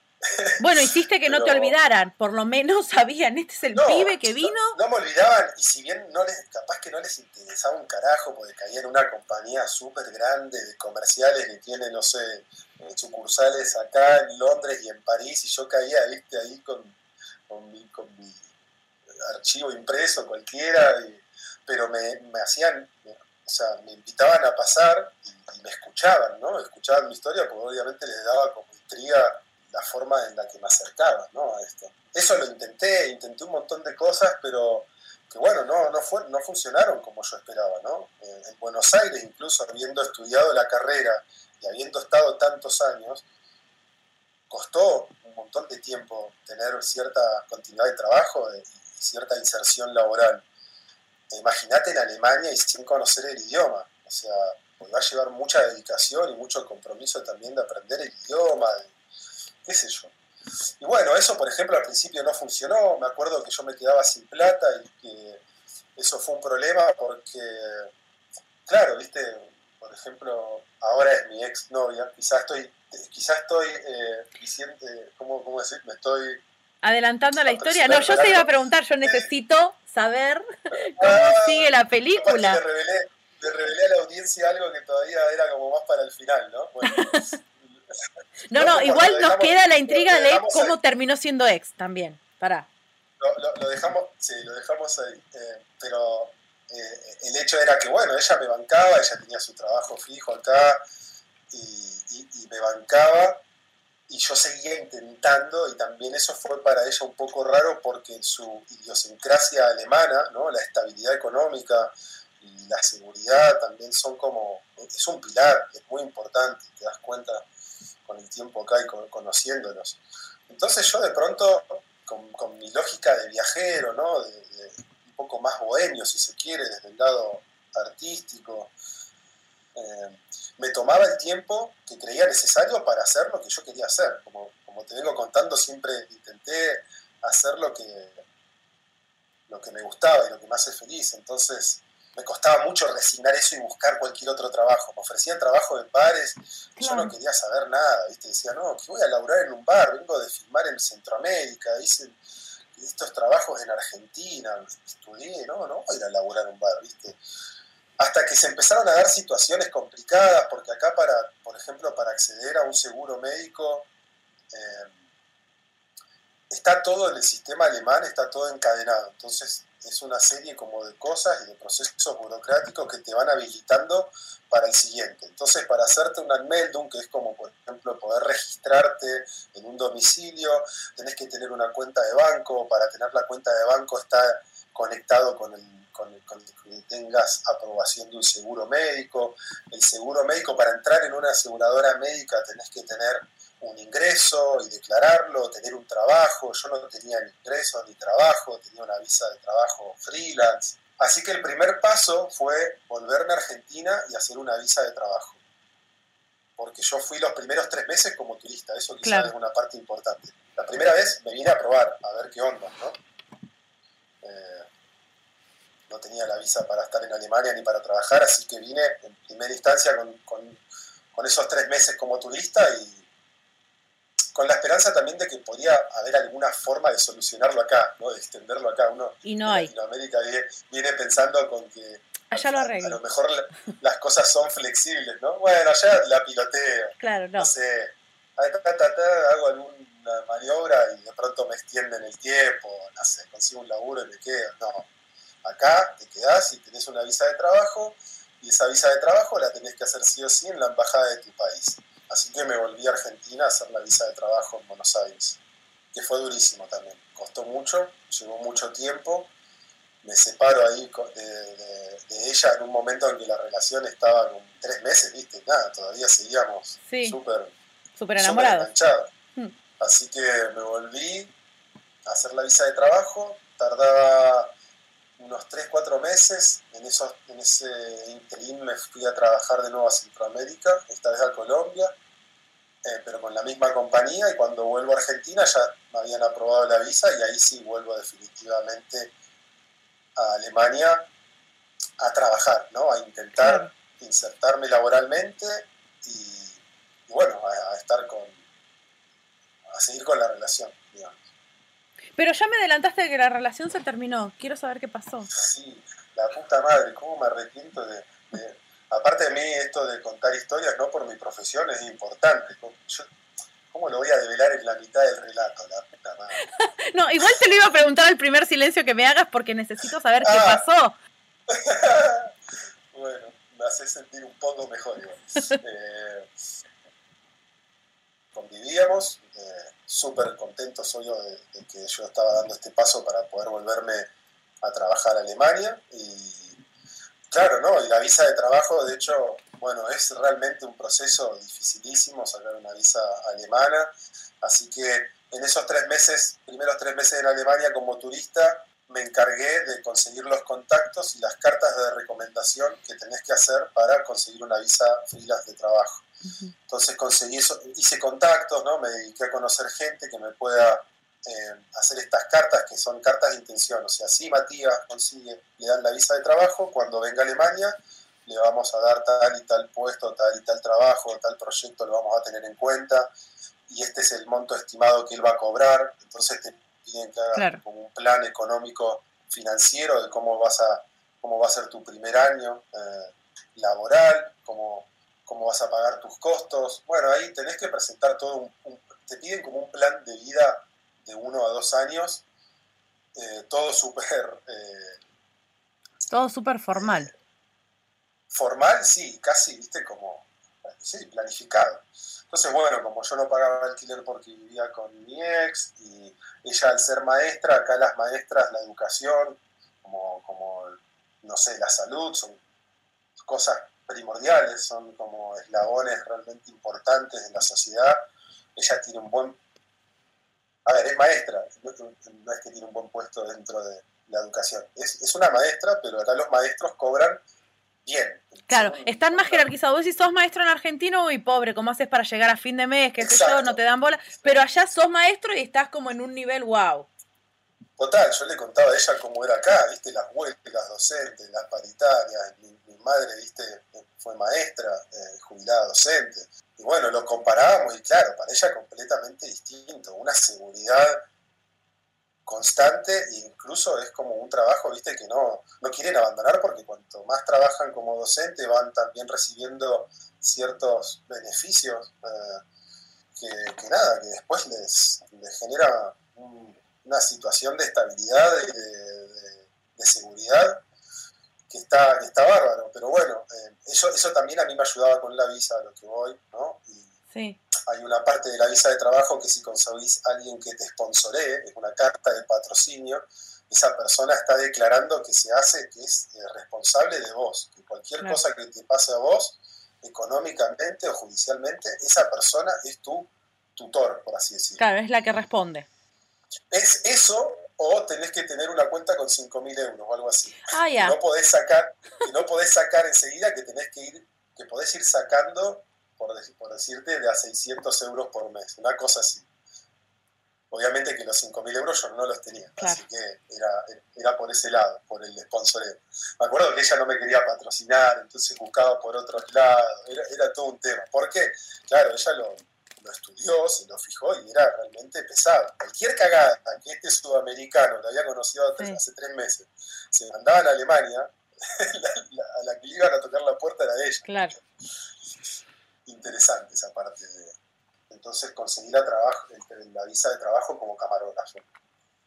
bueno, hiciste que no te olvidaran, por lo menos sabían, este es el pibe que vino. No, me olvidaban, y si bien no les, capaz que no les interesaba un carajo, porque caía en una compañía súper grande de comerciales que tiene, no sé, sucursales acá en Londres y en París, y yo caía, viste, ahí con, con, mi, archivo impreso cualquiera, pero me, hacían, o sea, me invitaban a pasar y, me escuchaban, ¿no? Escuchaban mi historia, porque obviamente les daba como intriga la forma en la que me acercaba ¿no? esto. Eso lo intenté, intenté un montón de cosas, pero que bueno, no, no, fue, no funcionaron como yo esperaba. ¿no? En Buenos Aires, incluso habiendo estudiado la carrera y habiendo estado tantos años, costó un montón de tiempo tener cierta continuidad de trabajo y cierta inserción laboral. Imagínate en Alemania y sin conocer el idioma. O sea, va a llevar mucha dedicación y mucho compromiso también de aprender el idioma, qué sé yo. Y bueno, eso por ejemplo al principio no funcionó, me acuerdo que yo me quedaba sin plata y que eso fue un problema porque, claro, viste, por ejemplo, ahora es mi ex novia, quizás estoy, quizás estoy eh, diciendo, ¿cómo, ¿cómo, decir? Me estoy... Adelantando la historia. No, yo se iba a preguntar, yo necesito saber cómo ah, sigue la película. Le revelé, le revelé a la audiencia algo que todavía era como más para el final, ¿no? Bueno, No, no, igual nos queda la intriga de cómo terminó siendo ex también. Pará. Lo, dejamos, sí, lo dejamos ahí. Eh, pero eh, el hecho era que, bueno, ella me bancaba, ella tenía su trabajo fijo acá y, me bancaba y yo seguía intentando y también eso fue para ella un poco raro porque en su idiosincrasia alemana, ¿no? la estabilidad económica y la seguridad también son como, es un pilar, es muy importante, te das cuenta con el tiempo acá y conociéndonos. Entonces yo de pronto, con, mi lógica de viajero, ¿no? De, un poco más bohemio, si se quiere, desde el lado artístico, eh, me tomaba el tiempo que creía necesario para hacer lo que yo quería hacer. Como, como te vengo contando, siempre intenté hacer lo que, lo que me gustaba y lo que me hace feliz. Entonces, me costaba mucho resignar eso y buscar cualquier otro trabajo. Me ofrecían trabajo en bares y yo no quería saber nada, ¿viste? Decía, no, que voy a laburar en un bar, vengo de filmar en Centroamérica, hice estos trabajos en Argentina, estudié, no, no voy a ir a laburar un bar, ¿viste? Hasta que se empezaron a dar situaciones complicadas, porque acá, para, por ejemplo, para acceder a un seguro médico, eh, está todo en el sistema alemán, está todo encadenado. Entonces, es una serie como de cosas y de procesos burocráticos que te van habilitando para el siguiente. Entonces, para hacerte un Anmeldung, que es como, por ejemplo, poder registrarte en un domicilio, tenés que tener una cuenta de banco, para tener la cuenta de banco está conectado con el, con el, con que tengas aprobación de un seguro médico. El seguro médico, para entrar en una aseguradora médica, tenés que tener un ingreso y declararlo, tener un trabajo. Yo no tenía ni ingreso ni trabajo, tenía una visa de trabajo freelance. Así que el primer paso fue volverme a Argentina y hacer una visa de trabajo. Porque yo fui los primeros tres meses como turista, eso quizás es una parte importante. La primera vez me vine a probar, a ver qué onda, ¿no? Eh, no tenía la visa para estar en Alemania ni para trabajar, así que vine en primera instancia con, con, con esos tres meses como turista y con la esperanza también de que podía haber alguna forma de solucionarlo acá, ¿no? de extenderlo acá. Uno y no hay. en Latinoamérica viene, pensando con que allá lo arreglo. A, lo mejor las cosas son flexibles, ¿no? Bueno, allá la piloteo. Claro, no. No sé, hago alguna maniobra y de pronto me extienden el tiempo, no sé, consigo un laburo y me quedo. No, acá te quedás y tenés una visa de trabajo y esa visa de trabajo la tenés que hacer sí o sí en la embajada de tu país. Así que me volví a Argentina a hacer la visa de trabajo en Buenos Aires, que fue durísimo también. Costó mucho, llevó mucho tiempo. me separo ahí de, ella en un momento en que la relación estaba con tres meses, ¿viste? Nada, todavía seguíamos súper super enamorados. Hmm. Así que me volví a hacer la visa de trabajo, tardaba unos 3, 4 meses, en, esos, en ese interín me fui a trabajar de nuevo a Centroamérica, esta vez a Colombia, eh, pero con la misma compañía y cuando vuelvo a Argentina ya me habían aprobado la visa y ahí sí vuelvo definitivamente a Alemania a trabajar, ¿no? a intentar insertarme laboralmente y, bueno, a, estar con, a seguir con la relación, digamos. Pero ya me adelantaste de que la relación se terminó. Quiero saber qué pasó. Sí, la puta madre, cómo me arrepiento de, Aparte de mí, esto de contar historias, no por mi profesión, es importante. ¿Cómo lo voy a develar en la mitad del relato? La puta madre. no, igual te lo iba a preguntar al primer silencio que me hagas porque necesito saber qué ah. pasó. bueno, me hace sentir un poco mejor. Eh, convivíamos, eh, súper contento soy yo de, que yo estaba dando este paso para poder volverme a trabajar a Alemania y claro, ¿no? Y la visa de trabajo, de hecho, bueno, es realmente un proceso dificilísimo sacar una visa alemana, así que en esos tres meses, primeros tres meses en Alemania como turista, me encargué de conseguir los contactos y las cartas de recomendación que tenés que hacer para conseguir una visa freelance de trabajo. Entonces conseguí eso, hice contactos, ¿no? me dediqué a conocer gente que me pueda eh, hacer estas cartas, que son cartas de intención. O sea, si Matías consigue, le dan la visa de trabajo, cuando venga a Alemania le vamos a dar tal y tal puesto, tal y tal trabajo, tal proyecto lo vamos a tener en cuenta y este es el monto estimado que él va a cobrar. Entonces te piden que hagas como un plan económico financiero de cómo vas a cómo va a ser tu primer año eh, laboral, cómo, cómo vas a pagar tus costos. Bueno, ahí tenés que presentar todo un, te piden como un plan de vida de uno a dos años, eh, todo súper... Eh, todo súper formal. Formal, sí, casi, viste, como, sí, planificado. Entonces, bueno, como yo no pagaba alquiler porque vivía con mi ex y ella al ser maestra, acá las maestras, la educación, como, como no sé, la salud, son cosas primordiales, son como eslabones realmente importantes en la sociedad. Ella tiene un buen... A ver, es maestra, no, es que tiene un buen puesto dentro de la educación. Es, es una maestra, pero acá los maestros cobran bien. Claro, están más jerarquizados. Vos si sos maestro en argentino, y pobre, ¿cómo haces para llegar a fin de mes? ¿Qué sé yo? No te dan bola. Pero allá sos maestro y estás como en un nivel wow. Total, yo le contaba a ella cómo era acá, viste, las huelgas docentes, las paritarias. Mi, madre, viste, fue maestra, eh, jubilada docente. Y bueno, lo comparábamos y claro, para ella completamente distinto. Una seguridad constante incluso es como un trabajo, viste, que no, no quieren abandonar porque cuanto más trabajan como docente van también recibiendo ciertos beneficios eh, que, nada, que después les, genera una situación de estabilidad y de, seguridad que está, que está bárbaro. Pero bueno, eh, eso, eso también a mí me ayudaba con la visa a lo que voy, ¿no? sí hay una parte de la visa de trabajo que si conseguís a alguien que te sponsoree, es una carta de patrocinio, esa persona está declarando que se hace, que es eh, responsable de vos, que cualquier cosa que te pase a vos, económicamente o judicialmente, esa persona es tu tutor, por así decirlo. Claro, es la que responde. Es eso o tenés que tener una cuenta con 5.000 euros o algo así. Ah, ya. No podés sacar, que no podés sacar enseguida, que tenés que ir, que podés ir sacando por, por decirte, de a 600 euros por mes, una cosa así. Obviamente que los 5.000 euros yo no los tenía, así que era, era por ese lado, por el sponsoreo. Me acuerdo que ella no me quería patrocinar, entonces buscaba por otros lados, era, era todo un tema. Porque, claro, ella lo, lo estudió, se lo fijó y era realmente pesado. Cualquier cagada que este sudamericano que había conocido hace tres meses se mandaba a Alemania, a la que le iban a tocar la puerta era de ella. Claro interesante esa parte de... Entonces conseguí la, trabajo, la visa de trabajo como camarógrafo.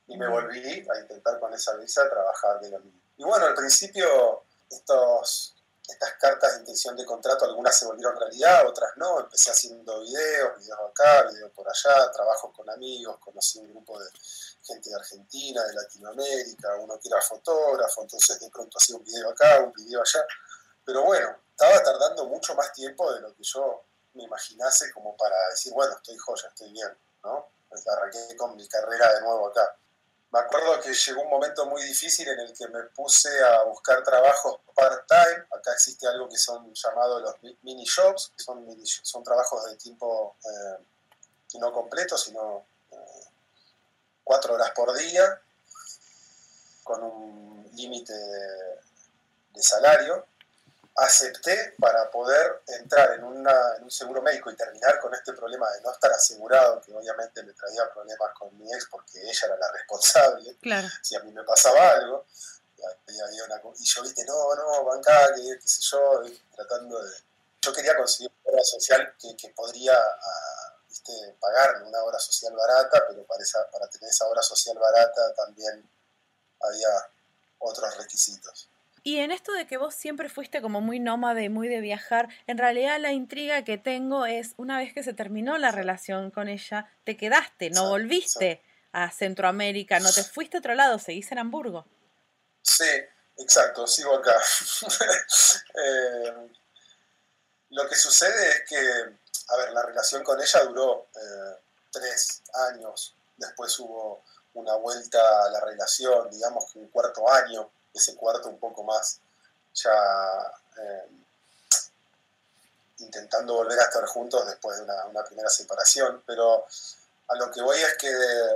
Y me volví a intentar con esa visa trabajar de lo mismo. Y bueno, al principio estos estas cartas de intención de contrato, algunas se volvieron realidad, otras no. Empecé haciendo videos, videos acá, videos por allá, trabajos con amigos, conocí un grupo de gente de Argentina, de Latinoamérica, uno que era fotógrafo, entonces de pronto hacía un video acá, un video allá. Pero bueno, estaba tardando mucho más tiempo de lo que yo me imaginase como para decir, bueno, estoy joya, estoy bien, ¿no? Pues arranqué con mi carrera de nuevo acá. Me acuerdo que llegó un momento muy difícil en el que me puse a buscar trabajos part-time. Acá existe algo que son llamados los mini jobs, que son, son trabajos de tiempo eh, no completo, sino eh, cuatro horas por día, con un límite de salario acepté para poder entrar en, un seguro médico y terminar con este problema de no estar asegurado, que obviamente me traía problemas con mi ex porque ella era la responsable, si a mí me pasaba algo, y, yo viste, no, no, banca, que qué sé yo, tratando de... Yo quería conseguir una obra social que, podría ah, pagarme una obra social barata, pero para, para tener esa obra social barata también había otros requisitos. Y en esto de que vos siempre fuiste como muy nómade, muy de viajar, en realidad la intriga que tengo es, una vez que se terminó la relación con ella, te quedaste, no volviste a Centroamérica, no te fuiste a otro lado, seguís en Hamburgo. Sí, exacto, sigo acá. Eh, lo que sucede es que, a ver, la relación con ella duró eh, tres años, después hubo una vuelta a la relación, digamos que un cuarto año, ese cuarto un poco más ya eh, intentando volver a estar juntos después de una, primera separación, pero a lo que voy es que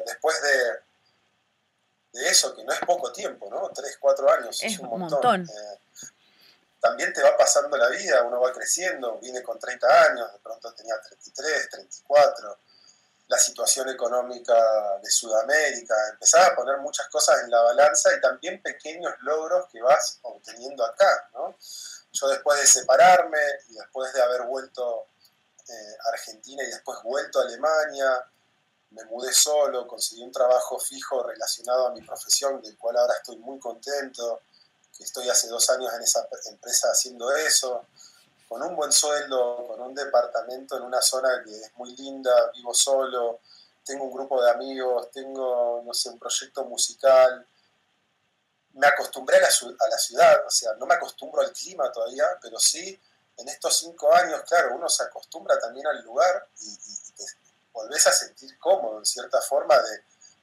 después de, de, eso, que no es poco tiempo, ¿no? Tres, cuatro años, es, un montón. Eh, también te va pasando la vida, uno va creciendo, vine con 30 años, de pronto tenía 33, 34, la situación económica de Sudamérica, empezaba a poner muchas cosas en la balanza y también pequeños logros que vas obteniendo acá. ¿no? Yo después de separarme y después de haber vuelto eh, a Argentina y después vuelto a Alemania, me mudé solo, conseguí un trabajo fijo relacionado a mi profesión, del cual ahora estoy muy contento, que estoy hace dos años en esa empresa haciendo eso con un buen sueldo, con un departamento en una zona que es muy linda, vivo solo, tengo un grupo de amigos, tengo, no sé, un proyecto musical. Me acostumbré a la, ciudad, o sea, no me acostumbro al clima todavía, pero sí, en estos cinco años, claro, uno se acostumbra también al lugar y, te volvés a sentir cómodo, en cierta forma, de,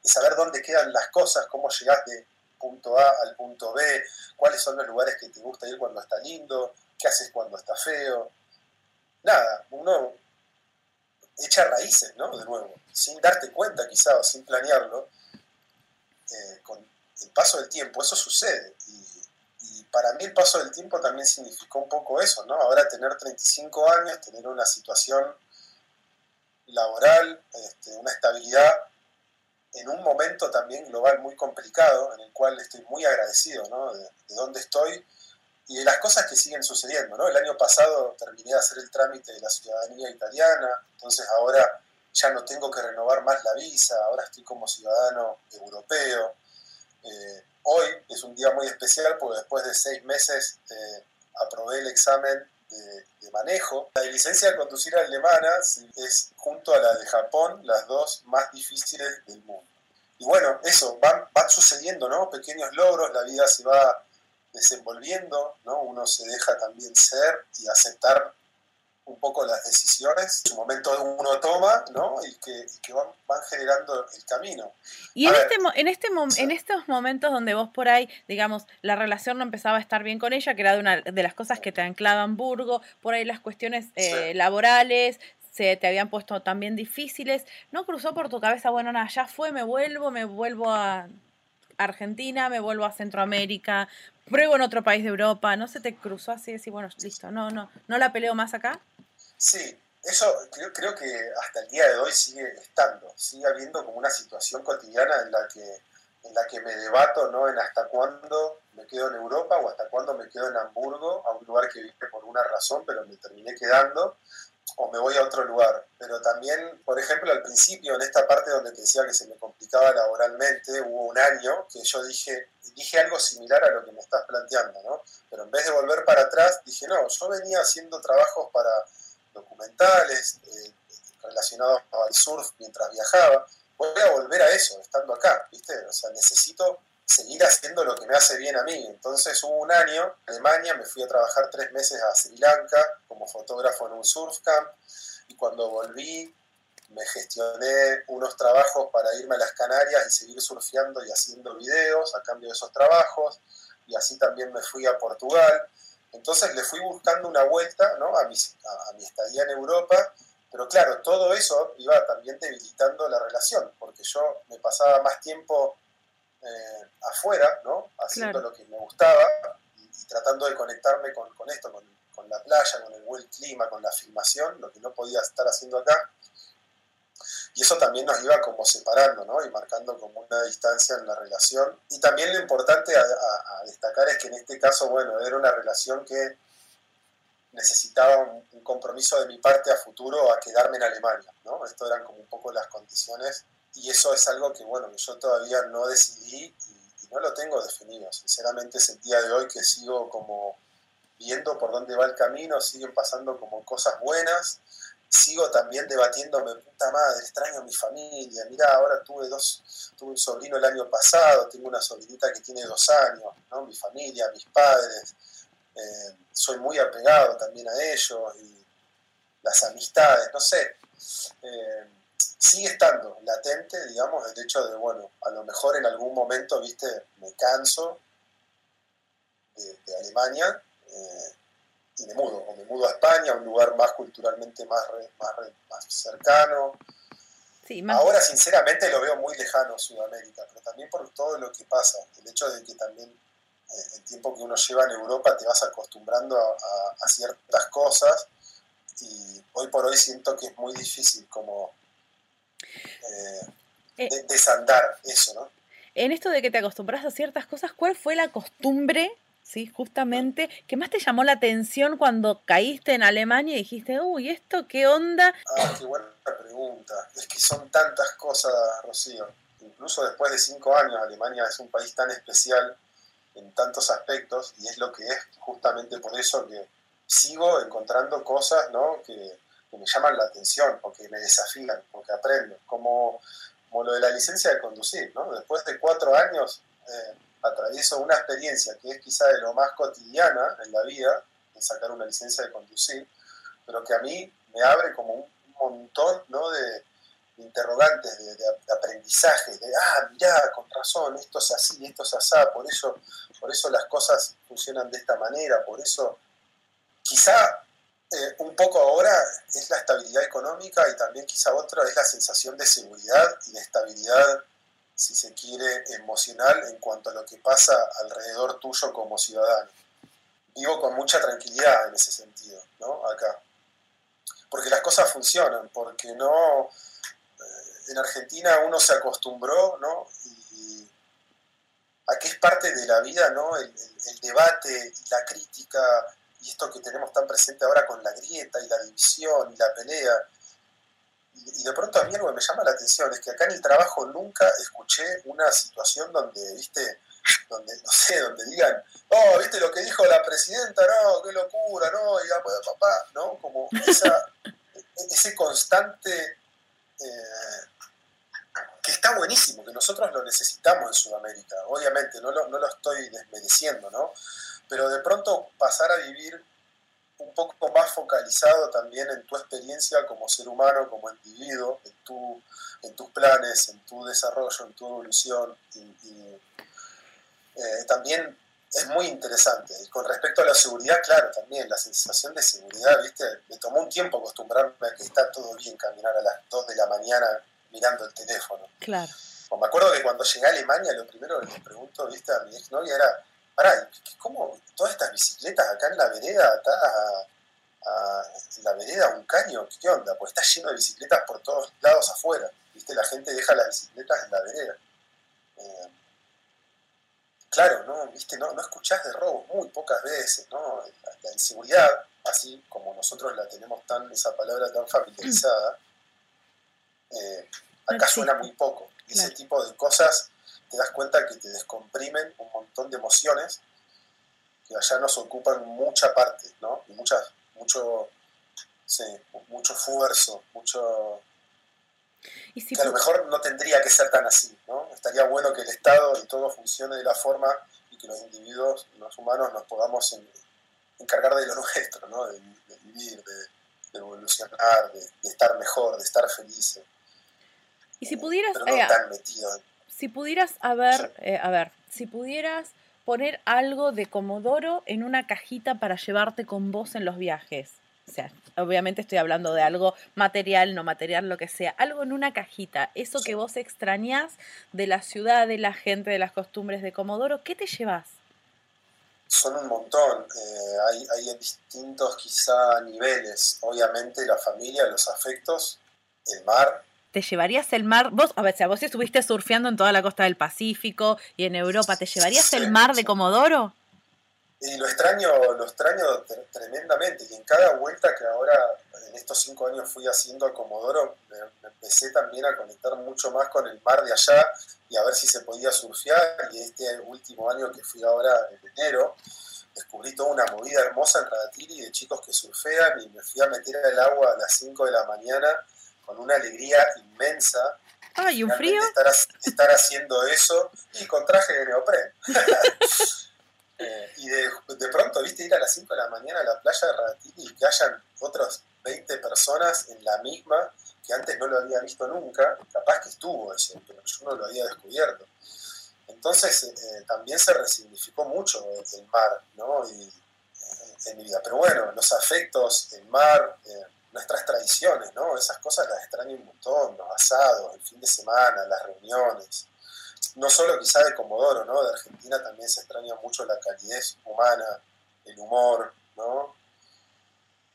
de saber dónde quedan las cosas, cómo llegás de punto A al punto B, cuáles son los lugares que te gusta ir cuando está lindo, qué haces cuando está feo. Nada, uno echa raíces, ¿no? De nuevo, sin darte cuenta quizá o sin planearlo, eh, con el paso del tiempo, eso sucede. Y, para mí el paso del tiempo también significó un poco eso, ¿no? Ahora tener 35 años, tener una situación laboral, este, una estabilidad en un momento también global muy complicado, en el cual estoy muy agradecido, ¿no? De, de dónde estoy y de las cosas que siguen sucediendo. ¿no? El año pasado terminé de hacer el trámite de la ciudadanía italiana, entonces ahora ya no tengo que renovar más la visa, ahora estoy como ciudadano europeo. Eh, hoy es un día muy especial porque después de seis meses eh, aprobé el examen de, manejo. La licencia de conducir alemana es junto a la de Japón las dos más difíciles del mundo. Y bueno, eso, van, sucediendo, ¿no? Pequeños logros, la vida se va desenvolviendo, ¿no? Uno se deja también ser y aceptar un poco las decisiones, en su momento uno toma, ¿no? Y que, van, generando el camino. Y en, este, en, este en estos momentos donde vos por ahí, digamos, la relación no empezaba a estar bien con ella, que era de una de las cosas que te anclaban Burgo, por ahí las cuestiones eh, laborales, se te habían puesto también difíciles, ¿no cruzó por tu cabeza, bueno, nada, ya fue, me vuelvo, me vuelvo a Argentina, me vuelvo a Centroamérica, pruebo en otro país de Europa, ¿no se te cruzó así decir, bueno, listo, no, no, no la peleo más acá? Sí, eso creo, que hasta el día de hoy sigue estando, sigue habiendo como una situación cotidiana en la que, en la que me debato ¿no? en hasta cuándo me quedo en Europa o hasta cuándo me quedo en Hamburgo, a un lugar que vine por una razón, pero me terminé quedando. O me voy a otro lugar. Pero también, por ejemplo, al principio, en esta parte donde te decía que se me complicaba laboralmente, hubo un año que yo dije, dije algo similar a lo que me estás planteando, ¿no? Pero en vez de volver para atrás, dije, no, yo venía haciendo trabajos para documentales eh, relacionados al surf mientras viajaba, voy a volver a eso, estando acá, ¿viste? O sea, necesito seguir haciendo lo que me hace bien a mí. Entonces hubo un año en Alemania, me fui a trabajar tres meses a Sri Lanka como fotógrafo en un surf camp y cuando volví me gestioné unos trabajos para irme a las Canarias y seguir surfeando y haciendo videos a cambio de esos trabajos y así también me fui a Portugal. Entonces le fui buscando una vuelta ¿no? a, mi, a mi estadía en Europa pero claro, todo eso iba también debilitando la relación, porque yo me pasaba más tiempo eh, afuera, ¿no? Haciendo lo que me gustaba y, tratando de conectarme con, esto, con, la playa, con el buen clima, con la filmación, lo que no podía estar haciendo acá. Y eso también nos iba como separando, ¿no? Y marcando como una distancia en la relación. Y también lo importante a destacar es que en este caso, bueno, era una relación que necesitaba un, compromiso de mi parte a futuro a quedarme en Alemania, ¿no? Esto eran como un poco las condiciones y eso es algo que, bueno, yo todavía no decidí y, no lo tengo definido. Sinceramente es el día de hoy que sigo como viendo por dónde va el camino, siguen pasando como cosas buenas, sigo también debatiéndome, puta madre, extraño a mi familia, mira, ahora tuve dos, tuve un sobrino el año pasado, tengo una sobrinita que tiene dos años, ¿no? Mi familia, mis padres, eh, soy muy apegado también a ellos y las amistades, no sé, eh, sigue estando latente, digamos, el hecho de, bueno, a lo mejor en algún momento, viste, me canso de, Alemania eh, y me mudo, o me mudo a España, un lugar más culturalmente más, más, cercano. Ahora, sinceramente, lo veo muy lejano Sudamérica, pero también por todo lo que pasa, el hecho de que también el tiempo que uno lleva en Europa te vas acostumbrando a, ciertas cosas y hoy por hoy siento que es muy difícil como eh, desandar eso, ¿no? En esto de que te acostumbras a ciertas cosas, ¿cuál fue la costumbre, sí, justamente, que más te llamó la atención cuando caíste en Alemania y dijiste, uy, ¿esto qué onda? Ah, qué buena pregunta. Es que son tantas cosas, Rocío. Incluso después de cinco años, Alemania es un país tan especial en tantos aspectos y es lo que es justamente por eso que sigo encontrando cosas ¿no? que, me llaman la atención o que me desafían o que aprendo, como, como lo de la licencia de conducir. ¿no? Después de cuatro años eh, atravieso una experiencia que es quizá de lo más cotidiana en la vida, de sacar una licencia de conducir, pero que a mí me abre como un montón ¿no? de, interrogantes, de, aprendizaje, de, ah, mirá, con razón, esto es así, esto es así, por eso, por eso las cosas funcionan de esta manera, por eso quizá eh, un poco ahora es la estabilidad económica y también quizá otra es la sensación de seguridad y de estabilidad, si se quiere, emocional en cuanto a lo que pasa alrededor tuyo como ciudadano. Vivo con mucha tranquilidad en ese sentido, ¿no? Acá. Porque las cosas funcionan, porque no, en Argentina uno se acostumbró, ¿no? Y, a que es parte de la vida, ¿no? El, debate y la crítica y esto que tenemos tan presente ahora con la grieta y la división y la pelea. Y, de pronto a mí algo que me llama la atención es que acá en el trabajo nunca escuché una situación donde, viste, donde, no sé, donde digan, oh, viste lo que dijo la presidenta, no, qué locura, no, y ya, pues, papá, ¿no? Como esa, ese constante eh, que está buenísimo, que nosotros lo necesitamos en Sudamérica, obviamente, no lo, no lo estoy desmereciendo, ¿no? Pero de pronto pasar a vivir un poco más focalizado también en tu experiencia como ser humano, como individuo, en, tu, en tus planes, en tu desarrollo, en tu evolución. Y, eh, también es muy interesante. Y con respecto a la seguridad, claro, también la sensación de seguridad, ¿viste? Me tomó un tiempo acostumbrarme a que está todo bien caminar a las 2 de la mañana mirando el teléfono. Claro. O me acuerdo que cuando llegué a Alemania, lo primero que le pregunto, ¿viste? A mi exnovia era, pará, ¿cómo todas estas bicicletas acá en la vereda, acá a, en la vereda, un caño? ¿Qué onda? Pues está lleno de bicicletas por todos lados afuera, ¿viste? La gente deja las bicicletas en la vereda. Eh, claro, ¿no? ¿Viste? No, no escuchás de robos muy pocas veces, ¿no? La, inseguridad así como nosotros la tenemos tan, esa palabra tan familiarizada, eh, acá suena muy poco. Ese tipo de cosas te das cuenta que te descomprimen un montón de emociones que allá nos ocupan mucha parte, ¿no? Y muchas, mucho, sí, mucho esfuerzo, mucho... que a lo mejor no tendría que ser tan así, ¿no? Estaría bueno que el Estado y todo funcione de la forma y que los individuos, los humanos, nos podamos encargar de lo nuestro, ¿no? De, vivir, de, evolucionar, de, estar mejor, de estar felices. Y si pudieras... Pero no tan metido si pudieras, a ver, eh, a ver, si pudieras poner algo de Comodoro en una cajita para llevarte con vos en los viajes. O sea, obviamente estoy hablando de algo material, no material, lo que sea. Algo en una cajita. Eso que vos extrañás de la ciudad, de la gente, de las costumbres de Comodoro, ¿qué te llevas? Son un montón. Eh, hay, hay distintos quizá niveles. Obviamente la familia, los afectos, el mar, ¿Te llevarías el mar? Vos, a ver, si vos estuviste surfeando en toda la costa del Pacífico y en Europa, ¿te llevarías el mar de Comodoro? Y lo extraño, lo extraño tremendamente. Y en cada vuelta que ahora, en estos cinco años fui haciendo a Comodoro, me, empecé también a conectar mucho más con el mar de allá y a ver si se podía surfear. Y este último año que fui ahora en enero, descubrí toda una movida hermosa en Radatiri de chicos que surfean y me fui a meter al agua a las 5 de la mañana con una alegría inmensa. Ah, ¿y un frío? Estar, haciendo eso y con traje de neopren. Eh, y de, de, pronto, viste, ir a las 5 de la mañana a la playa de Radatini y que hayan otras 20 personas en la misma que antes no lo había visto nunca, capaz que estuvo ese, pero yo no lo había descubierto. Entonces eh, también se resignificó mucho el, mar, ¿no? Y, eh, en mi vida. Pero bueno, los afectos, el mar, nuestras tradiciones, ¿no? Esas cosas las extraño un montón, los asados, el fin de semana, las reuniones. No solo quizá de Comodoro, ¿no? De Argentina también se extraña mucho la calidez humana, el humor, ¿no?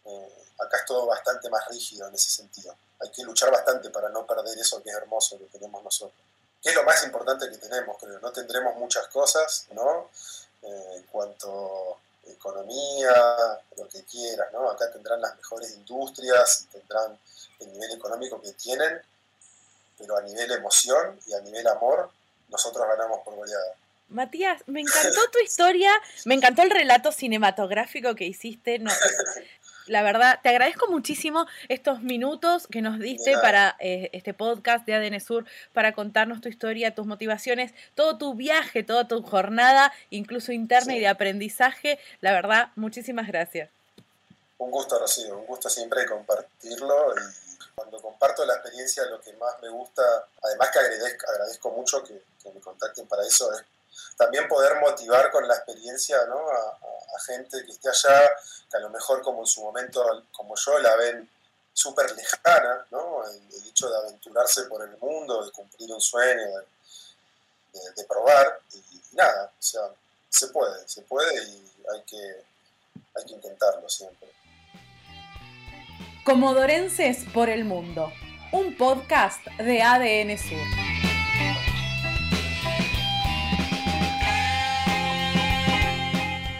Eh, acá es todo bastante más rígido en ese sentido. Hay que luchar bastante para no perder eso que es hermoso que tenemos nosotros. Que es lo más importante que tenemos, creo. No tendremos muchas cosas, ¿no? Eh, en cuanto economía, lo que quieras, ¿no? Acá tendrán las mejores industrias y tendrán el nivel económico que tienen, pero a nivel emoción y a nivel amor, nosotros ganamos por goleada. Matías, me encantó tu historia, me encantó el relato cinematográfico que hiciste. No, la verdad, te agradezco muchísimo estos minutos que nos diste para eh, este podcast de ADN Sur, para contarnos tu historia, tus motivaciones, todo tu viaje, toda tu jornada, incluso interna y de aprendizaje. La verdad, muchísimas gracias. Un gusto, Rocío, un gusto siempre compartirlo y cuando comparto la experiencia lo que más me gusta, además que agradezco, agradezco mucho que, que me contacten para eso, es también poder motivar con la experiencia ¿no? a, gente que esté allá, que a lo mejor como en su momento, como yo, la ven súper lejana, ¿no? El, hecho de aventurarse por el mundo, de cumplir un sueño, de, probar, y, nada, o sea, se puede, se puede y hay que, hay que intentarlo siempre. Comodorenses por el Mundo, un podcast de ADN Sur.